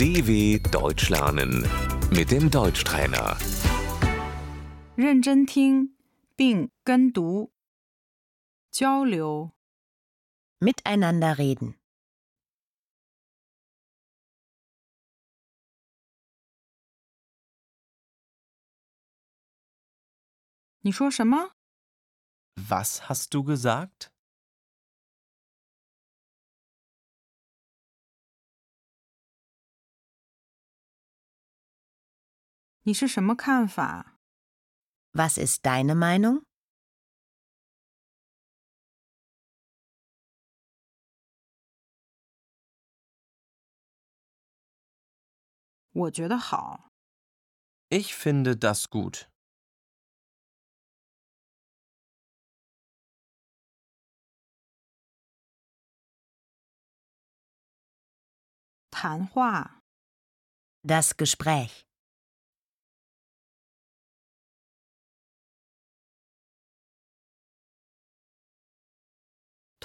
DW Deutsch lernen mit dem Deutschtrainer. 认真听并跟读，交流。 Miteinander reden. 你说什么？ Was hast du gesagt? 你是什么看法？ Was ist deine Meinung? 我觉得好。 Ich finde das gut. 谈话， Das Gespräch.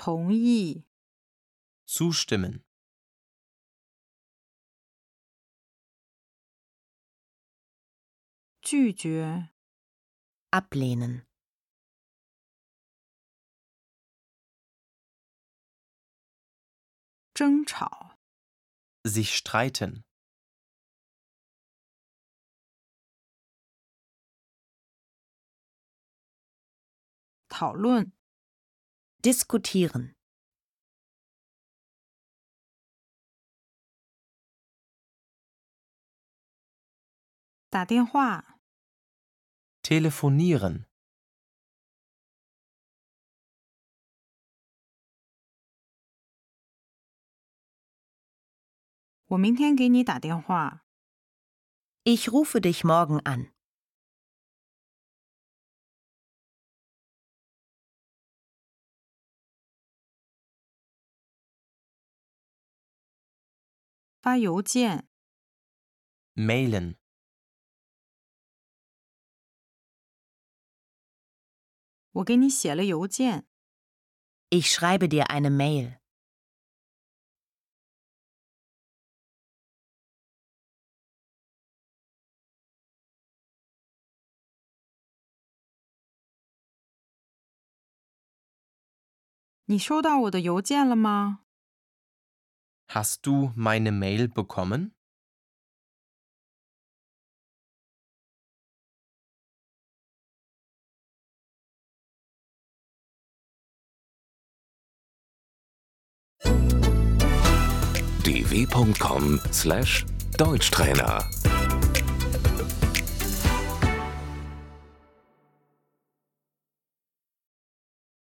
同意。Zustimmen. ablehnen. sich streiten. Diskutieren. Telefonieren. Ich rufe dich morgen an. 发邮件。mailen。我给你写了邮件。Ich schreibe dir eine Mail。你收到我的邮件了吗？Hast du meine Mail bekommen? dw.com/deutschtrainer